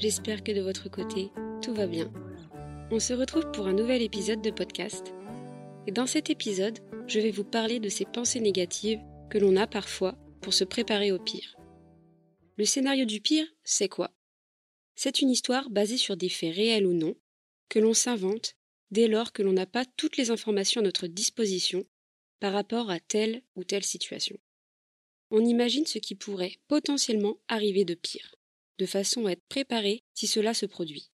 j'espère que de votre côté, tout va bien. On se retrouve pour un nouvel épisode de podcast. Et dans cet épisode, je vais vous parler de ces pensées négatives que l'on a parfois pour se préparer au pire. Le scénario du pire, c'est quoi? C'est une histoire basée sur des faits réels ou non, que l'on s'invente dès lors que l'on n'a pas toutes les informations à notre disposition par rapport à telle ou telle situation. On imagine ce qui pourrait potentiellement arriver de pire, de façon à être préparé si cela se produit.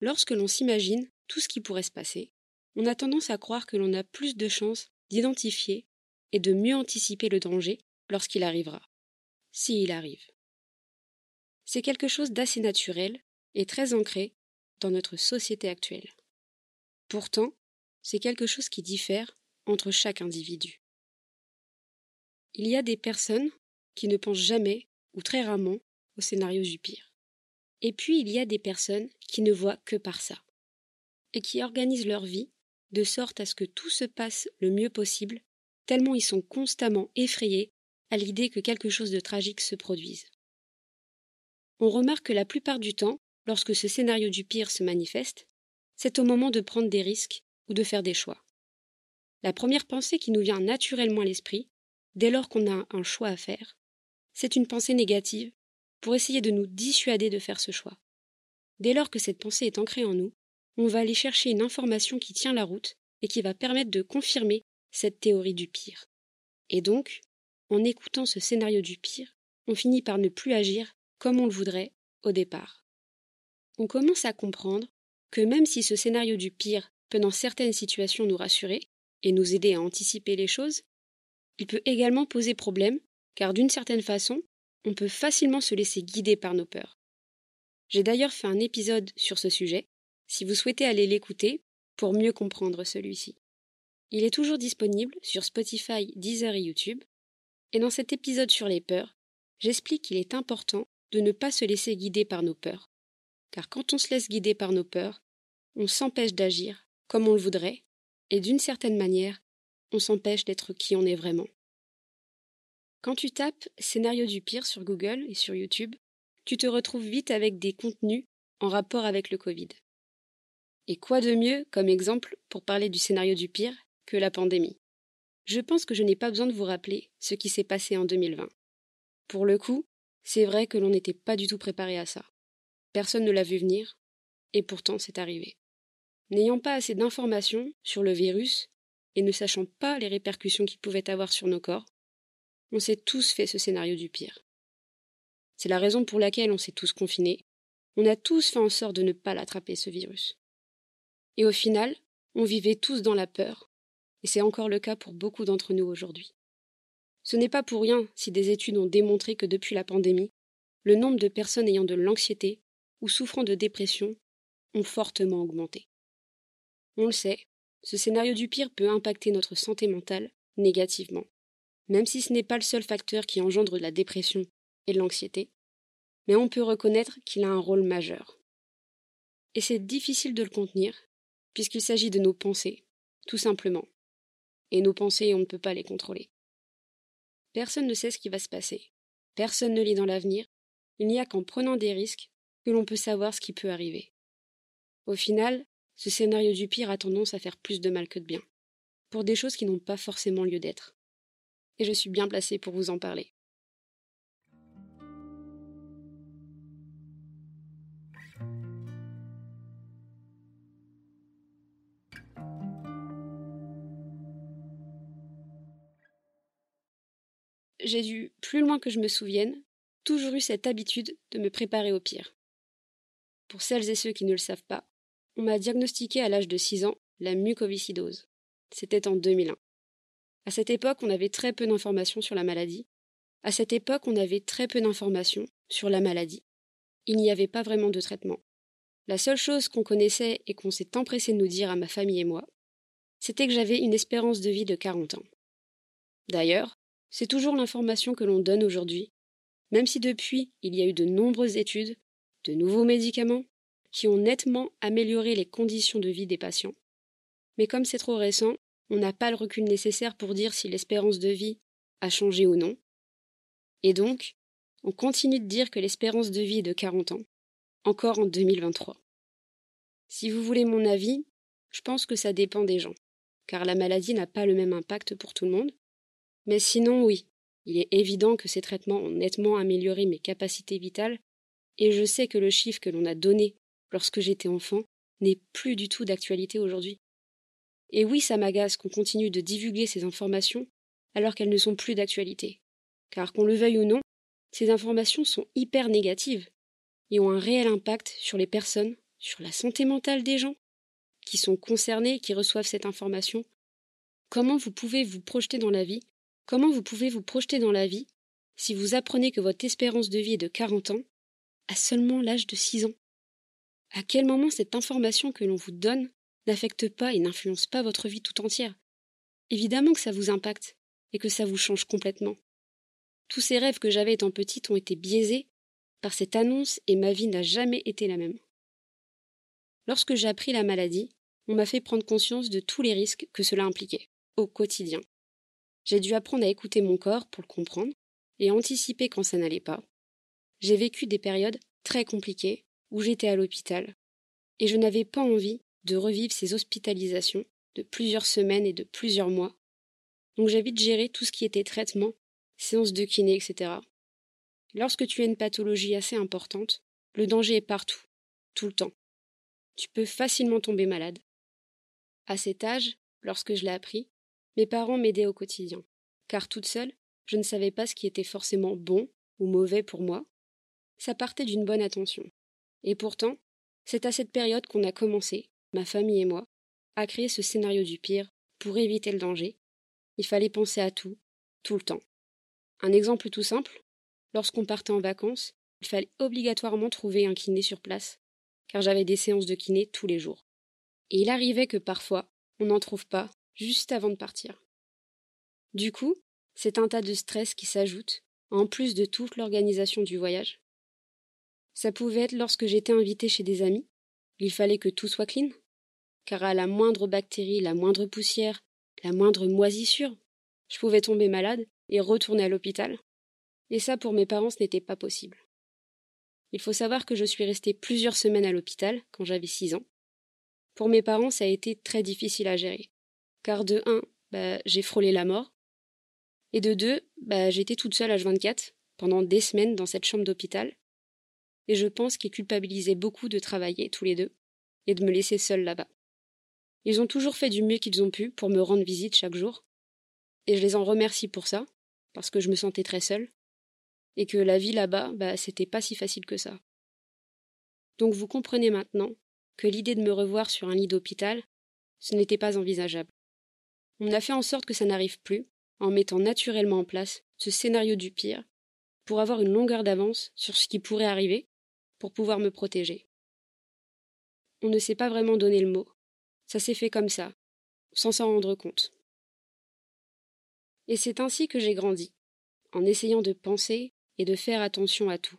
Lorsque l'on s'imagine tout ce qui pourrait se passer, on a tendance à croire que l'on a plus de chances d'identifier et de mieux anticiper le danger lorsqu'il arrivera, s'il arrive. C'est quelque chose d'assez naturel et très ancré dans notre société actuelle. Pourtant, c'est quelque chose qui diffère entre chaque individu. Il y a des personnes qui ne pensent jamais ou très rarement au scénario du pire. Et puis il y a des personnes qui ne voient que par ça, et qui organisent leur vie de sorte à ce que tout se passe le mieux possible, tellement ils sont constamment effrayés à l'idée que quelque chose de tragique se produise. On remarque que la plupart du temps, lorsque ce scénario du pire se manifeste, c'est au moment de prendre des risques ou de faire des choix. La première pensée qui nous vient naturellement à l'esprit, dès lors qu'on a un choix à faire, c'est une pensée négative pour essayer de nous dissuader de faire ce choix. Dès lors que cette pensée est ancrée en nous, on va aller chercher une information qui tient la route et qui va permettre de confirmer cette théorie du pire. Et donc, en écoutant ce scénario du pire, on finit par ne plus agir comme on le voudrait au départ. On commence à comprendre que même si ce scénario du pire peut dans certaines situations nous rassurer et nous aider à anticiper les choses, il peut également poser problème, car d'une certaine façon, on peut facilement se laisser guider par nos peurs. J'ai d'ailleurs fait un épisode sur ce sujet, si vous souhaitez aller l'écouter, pour mieux comprendre celui-ci. Il est toujours disponible sur Spotify, Deezer et YouTube, et dans cet épisode sur les peurs, j'explique qu'il est important de ne pas se laisser guider par nos peurs, car quand on se laisse guider par nos peurs, on s'empêche d'agir comme on le voudrait, et d'une certaine manière, on s'empêche d'être qui on est vraiment. Quand tu tapes scénario du pire sur Google et sur YouTube, tu te retrouves vite avec des contenus en rapport avec le Covid. Et quoi de mieux comme exemple pour parler du scénario du pire que la pandémie? Je pense que je n'ai pas besoin de vous rappeler ce qui s'est passé en 2020. Pour le coup, c'est vrai que l'on n'était pas du tout préparé à ça. Personne ne l'a vu venir, et pourtant c'est arrivé. N'ayant pas assez d'informations sur le virus et ne sachant pas les répercussions qu'il pouvait avoir sur nos corps, on s'est tous fait ce scénario du pire. C'est la raison pour laquelle on s'est tous confinés. On a tous fait en sorte de ne pas l'attraper, ce virus. Et au final, on vivait tous dans la peur, et c'est encore le cas pour beaucoup d'entre nous aujourd'hui. Ce n'est pas pour rien si des études ont démontré que depuis la pandémie, le nombre de personnes ayant de l'anxiété ou souffrant de dépression ont fortement augmenté. On le sait, ce scénario du pire peut impacter notre santé mentale négativement, même si ce n'est pas le seul facteur qui engendre la dépression et l'anxiété, mais on peut reconnaître qu'il a un rôle majeur. Et c'est difficile de le contenir, puisqu'il s'agit de nos pensées, tout simplement. Et nos pensées, on ne peut pas les contrôler. Personne ne sait ce qui va se passer. Personne ne lit dans l'avenir. Il n'y a qu'en prenant des risques que l'on peut savoir ce qui peut arriver. Au final, ce scénario du pire a tendance à faire plus de mal que de bien, pour des choses qui n'ont pas forcément lieu d'être. Et je suis bien placée pour vous en parler. J'ai dû, plus loin que je me souvienne, toujours eu cette habitude de me préparer au pire. Pour celles et ceux qui ne le savent pas, on m'a diagnostiqué à l'âge de 6 ans la mucoviscidose. C'était en 2001. À cette époque, on avait très peu d'informations sur la maladie. À cette époque, on avait très peu d'informations sur la maladie. Il n'y avait pas vraiment de traitement. La seule chose qu'on connaissait et qu'on s'est empressé de nous dire à ma famille et moi, c'était que j'avais une espérance de vie de 40 ans. D'ailleurs, c'est toujours l'information que l'on donne aujourd'hui, même si depuis il y a eu de nombreuses études de nouveaux médicaments qui ont nettement amélioré les conditions de vie des patients. Mais comme c'est trop récent, on n'a pas le recul nécessaire pour dire si l'espérance de vie a changé ou non. Et donc, on continue de dire que l'espérance de vie est de 40 ans, encore en 2023. Si vous voulez mon avis, je pense que ça dépend des gens, car la maladie n'a pas le même impact pour tout le monde. Mais sinon, oui, il est évident que ces traitements ont nettement amélioré mes capacités vitales, et je sais que le chiffre que l'on a donné lorsque j'étais enfant n'est plus du tout d'actualité aujourd'hui. Et oui, ça m'agace qu'on continue de divulguer ces informations alors qu'elles ne sont plus d'actualité. Car qu'on le veuille ou non, ces informations sont hyper négatives et ont un réel impact sur les personnes, sur la santé mentale des gens qui sont concernés, qui reçoivent cette information. Comment vous pouvez vous projeter dans la vie? Comment vous pouvez vous projeter dans la vie si vous apprenez que votre espérance de vie est de 40 ans à seulement l'âge de 6 ans? À quel moment cette information que l'on vous donne n'affecte pas et n'influence pas votre vie tout entière Évidemment que ça vous impacte et que ça vous change complètement. Tous ces rêves que j'avais étant petite ont été biaisés par cette annonce et ma vie n'a jamais été la même. Lorsque j'ai appris la maladie, on m'a fait prendre conscience de tous les risques que cela impliquait, au quotidien. J'ai dû apprendre à écouter mon corps pour le comprendre et anticiper quand ça n'allait pas. J'ai vécu des périodes très compliquées où j'étais à l'hôpital et je n'avais pas envie de revivre ces hospitalisations de plusieurs semaines et de plusieurs mois. Donc j'ai vite géré tout ce qui était traitement, séances de kiné, etc. Lorsque tu as une pathologie assez importante, le danger est partout, tout le temps. Tu peux facilement tomber malade. À cet âge, lorsque je l'ai appris, mes parents m'aidaient au quotidien, car toute seule, je ne savais pas ce qui était forcément bon ou mauvais pour moi. Ça partait d'une bonne attention. Et pourtant, c'est à cette période qu'on a commencé, ma famille et moi, à créer ce scénario du pire pour éviter le danger. Il fallait penser à tout, tout le temps. Un exemple tout simple, lorsqu'on partait en vacances, il fallait obligatoirement trouver un kiné sur place, car j'avais des séances de kiné tous les jours. Et il arrivait que parfois, on n'en trouve pas juste avant de partir. Du coup, c'est un tas de stress qui s'ajoute, en plus de toute l'organisation du voyage. Ça pouvait être lorsque j'étais invitée chez des amis, il fallait que tout soit clean, car à la moindre bactérie, la moindre poussière, la moindre moisissure, je pouvais tomber malade et retourner à l'hôpital. Et ça, pour mes parents, ce n'était pas possible. Il faut savoir que je suis restée plusieurs semaines à l'hôpital quand j'avais six ans. Pour mes parents, ça a été très difficile à gérer. Car de un, bah, j'ai frôlé la mort. Et de deux, bah, j'étais toute seule à 24 pendant des semaines dans cette chambre d'hôpital. Et je pense qu'ils culpabilisaient beaucoup de travailler tous les deux et de me laisser seule là-bas. Ils ont toujours fait du mieux qu'ils ont pu pour me rendre visite chaque jour. Et je les en remercie pour ça, parce que je me sentais très seule. Et que la vie là-bas, bah, c'était pas si facile que ça. Donc vous comprenez maintenant que l'idée de me revoir sur un lit d'hôpital, ce n'était pas envisageable. On a fait en sorte que ça n'arrive plus, en mettant naturellement en place ce scénario du pire, pour avoir une longueur d'avance sur ce qui pourrait arriver, pour pouvoir me protéger. On ne s'est pas vraiment donné le mot. Ça s'est fait comme ça, sans s'en rendre compte. Et c'est ainsi que j'ai grandi, en essayant de penser et de faire attention à tout,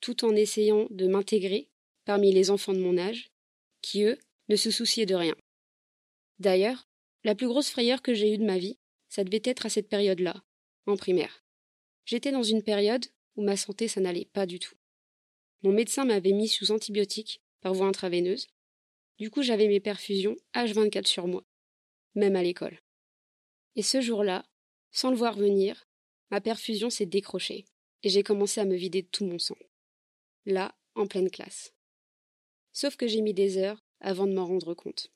tout en essayant de m'intégrer parmi les enfants de mon âge, qui, eux, ne se souciaient de rien. D'ailleurs, la plus grosse frayeur que j'ai eue de ma vie, ça devait être à cette période-là, en primaire. J'étais dans une période où ma santé ça n'allait pas du tout. Mon médecin m'avait mis sous antibiotiques par voie intraveineuse. Du coup, j'avais mes perfusions H24 sur moi, même à l'école. Et ce jour-là, sans le voir venir, ma perfusion s'est décrochée et j'ai commencé à me vider de tout mon sang. Là, en pleine classe. Sauf que j'ai mis des heures avant de m'en rendre compte.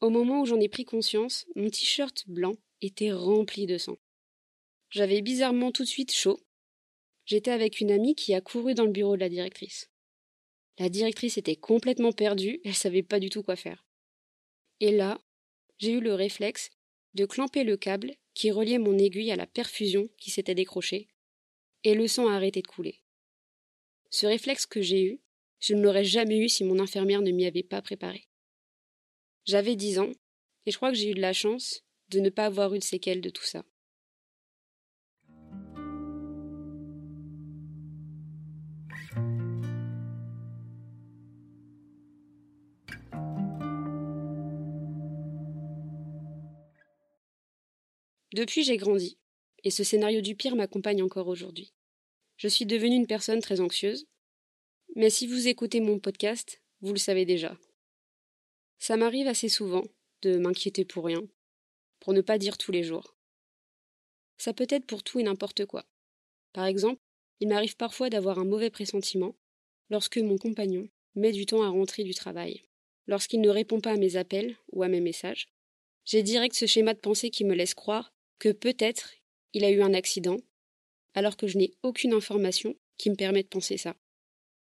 Au moment où j'en ai pris conscience, mon t-shirt blanc était rempli de sang. J'avais bizarrement tout de suite chaud. J'étais avec une amie qui a couru dans le bureau de la directrice. La directrice était complètement perdue, elle savait pas du tout quoi faire. Et là, j'ai eu le réflexe de clamper le câble qui reliait mon aiguille à la perfusion qui s'était décrochée, et le sang a arrêté de couler. Ce réflexe que j'ai eu, je ne l'aurais jamais eu si mon infirmière ne m'y avait pas préparé. J'avais dix ans, et je crois que j'ai eu de la chance de ne pas avoir eu de séquelles de tout ça. Depuis, j'ai grandi, et ce scénario du pire m'accompagne encore aujourd'hui. Je suis devenue une personne très anxieuse, Mais si vous écoutez mon podcast, vous le savez déjà. Ça m'arrive assez souvent de m'inquiéter pour rien, pour ne pas dire tous les jours. Ça peut être pour tout et n'importe quoi. Par exemple, il m'arrive parfois d'avoir un mauvais pressentiment lorsque mon compagnon met du temps à rentrer du travail, lorsqu'il ne répond pas à mes appels ou à mes messages. J'ai direct ce schéma de pensée qui me laisse croire que peut-être il a eu un accident, alors que je n'ai aucune information qui me permet de penser ça.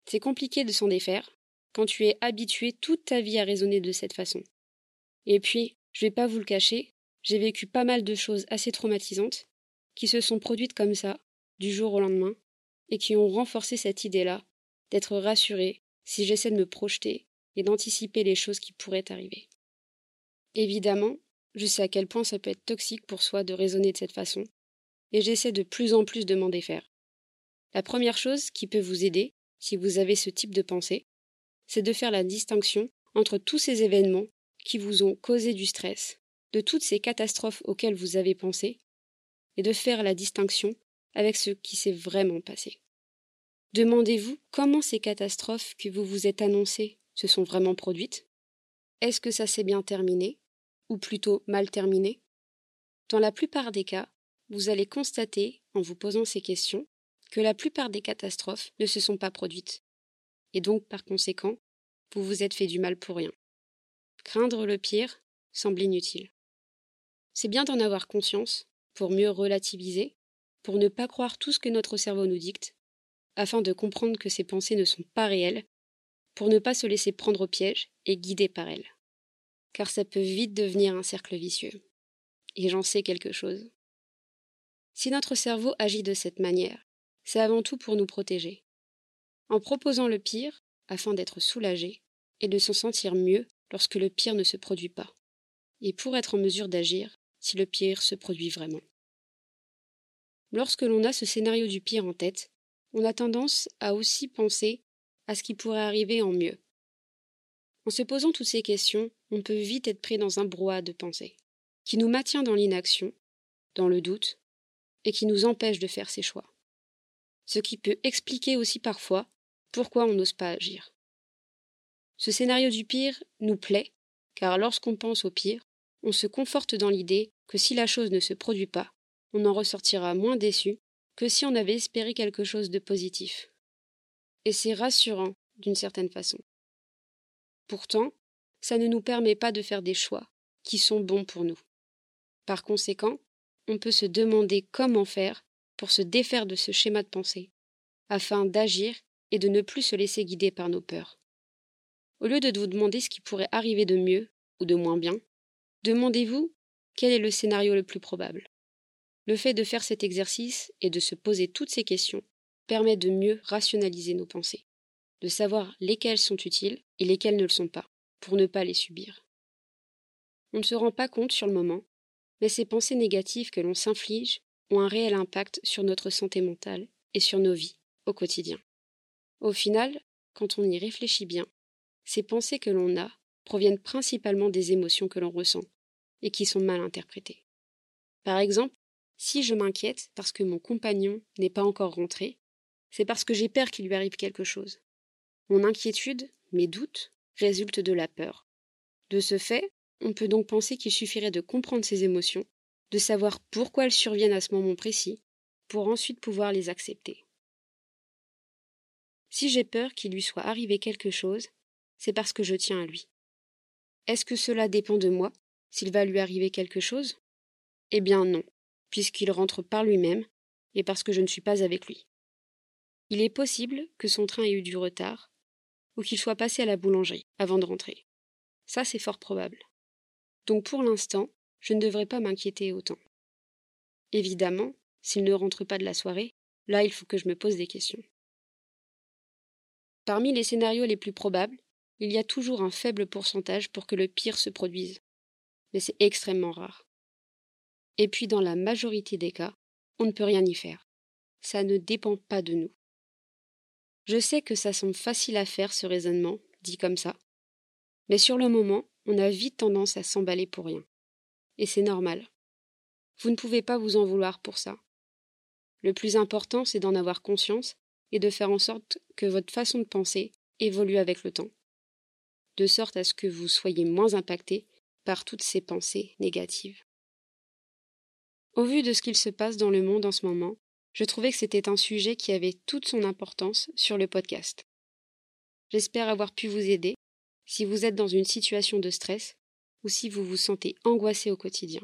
C'est compliqué de s'en défaire quand tu es habitué toute ta vie à raisonner de cette façon. Et puis, je vais pas vous le cacher, j'ai vécu pas mal de choses assez traumatisantes qui se sont produites comme ça, du jour au lendemain, et qui ont renforcé cette idée-là d'être rassuré si j'essaie de me projeter et d'anticiper les choses qui pourraient arriver. Évidemment, je sais à quel point ça peut être toxique pour soi de raisonner de cette façon, et j'essaie de plus en plus de m'en défaire. La première chose qui peut vous aider, si vous avez ce type de pensée, c'est de faire la distinction entre tous ces événements qui vous ont causé du stress, de toutes ces catastrophes auxquelles vous avez pensé, et de faire la distinction avec ce qui s'est vraiment passé. Demandez-vous comment ces catastrophes que vous vous êtes annoncées se sont vraiment produites Est-ce que ça s'est bien terminé? Ou plutôt mal terminé? Dans la plupart des cas, vous allez constater, en vous posant ces questions, que la plupart des catastrophes ne se sont pas produites. Et donc, par conséquent, vous vous êtes fait du mal pour rien. Craindre le pire semble inutile. C'est bien d'en avoir conscience pour mieux relativiser, pour ne pas croire tout ce que notre cerveau nous dicte, afin de comprendre que ces pensées ne sont pas réelles, pour ne pas se laisser prendre au piège et guider par elles. Car ça peut vite devenir un cercle vicieux. Et j'en sais quelque chose. Si notre cerveau agit de cette manière, c'est avant tout pour nous protéger. En proposant le pire, afin d'être soulagé, et de s'en sentir mieux lorsque le pire ne se produit pas, et pour être en mesure d'agir si le pire se produit vraiment. Lorsque l'on a ce scénario du pire en tête, on a tendance à aussi penser à ce qui pourrait arriver en mieux. En se posant toutes ces questions, on peut vite être pris dans un brouhaha de pensée, qui nous maintient dans l'inaction, dans le doute, et qui nous empêche de faire ses choix. Ce qui peut expliquer aussi parfois pourquoi on n'ose pas agir. Ce scénario du pire nous plaît, car lorsqu'on pense au pire, on se conforte dans l'idée que si la chose ne se produit pas, on en ressortira moins déçu que si on avait espéré quelque chose de positif. Et c'est rassurant d'une certaine façon. Pourtant, ça ne nous permet pas de faire des choix qui sont bons pour nous. Par conséquent, on peut se demander comment faire pour se défaire de ce schéma de pensée, afin d'agir et de ne plus se laisser guider par nos peurs. Au lieu de vous demander ce qui pourrait arriver de mieux ou de moins bien, demandez-vous quel est le scénario le plus probable. Le fait de faire cet exercice et de se poser toutes ces questions permet de mieux rationaliser nos pensées, de savoir lesquelles sont utiles et lesquelles ne le sont pas, pour ne pas les subir. On ne se rend pas compte sur le moment, mais ces pensées négatives que l'on s'inflige ont un réel impact sur notre santé mentale et sur nos vies au quotidien. Au final, quand on y réfléchit bien, ces pensées que l'on a proviennent principalement des émotions que l'on ressent et qui sont mal interprétées. Par exemple, si je m'inquiète parce que mon compagnon n'est pas encore rentré, c'est parce que j'ai peur qu'il lui arrive quelque chose. Mon inquiétude, mes doutes, résultent de la peur. De ce fait, on peut donc penser qu'il suffirait de comprendre ses émotions, de savoir pourquoi elles surviennent à ce moment précis, pour ensuite pouvoir les accepter. Si j'ai peur qu'il lui soit arrivé quelque chose, c'est parce que je tiens à lui. Est-ce que cela dépend de moi, s'il va lui arriver quelque chose? Eh bien non, puisqu'il rentre par lui-même, et parce que je ne suis pas avec lui. Il est possible que son train ait eu du retard, ou qu'il soit passé à la boulangerie avant de rentrer. Ça, c'est fort probable. Donc pour l'instant, je ne devrais pas m'inquiéter autant. Évidemment, s'il ne rentre pas de la soirée, là il faut que je me pose des questions. Parmi les scénarios les plus probables, il y a toujours un faible pourcentage pour que le pire se produise. Mais c'est extrêmement rare. Et puis dans la majorité des cas, on ne peut rien y faire. Ça ne dépend pas de nous. Je sais que ça semble facile à faire ce raisonnement, dit comme ça. Mais sur le moment, on a vite tendance à s'emballer pour rien. Et c'est normal. Vous ne pouvez pas vous en vouloir pour ça. Le plus important, c'est d'en avoir conscience et de faire en sorte que votre façon de penser évolue avec le temps, de sorte à ce que vous soyez moins impacté par toutes ces pensées négatives. Au vu de ce qu'il se passe dans le monde en ce moment, je trouvais que c'était un sujet qui avait toute son importance sur le podcast. J'espère avoir pu vous aider si vous êtes dans une situation de stress ou si vous vous sentez angoissé au quotidien.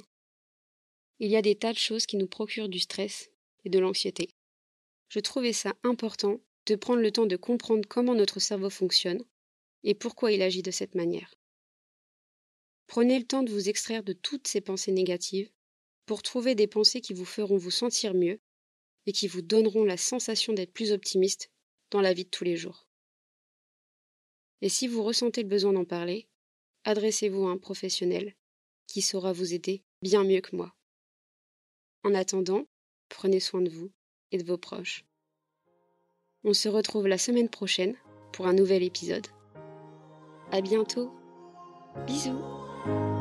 Il y a des tas de choses qui nous procurent du stress et de l'anxiété. Je trouvais ça important de prendre le temps de comprendre comment notre cerveau fonctionne et pourquoi il agit de cette manière. Prenez le temps de vous extraire de toutes ces pensées négatives pour trouver des pensées qui vous feront vous sentir mieux et qui vous donneront la sensation d'être plus optimiste dans la vie de tous les jours. Et si vous ressentez le besoin d'en parler, adressez-vous à un professionnel qui saura vous aider bien mieux que moi. En attendant, prenez soin de vous et de vos proches. On se retrouve la semaine prochaine pour un nouvel épisode. À bientôt. Bisous.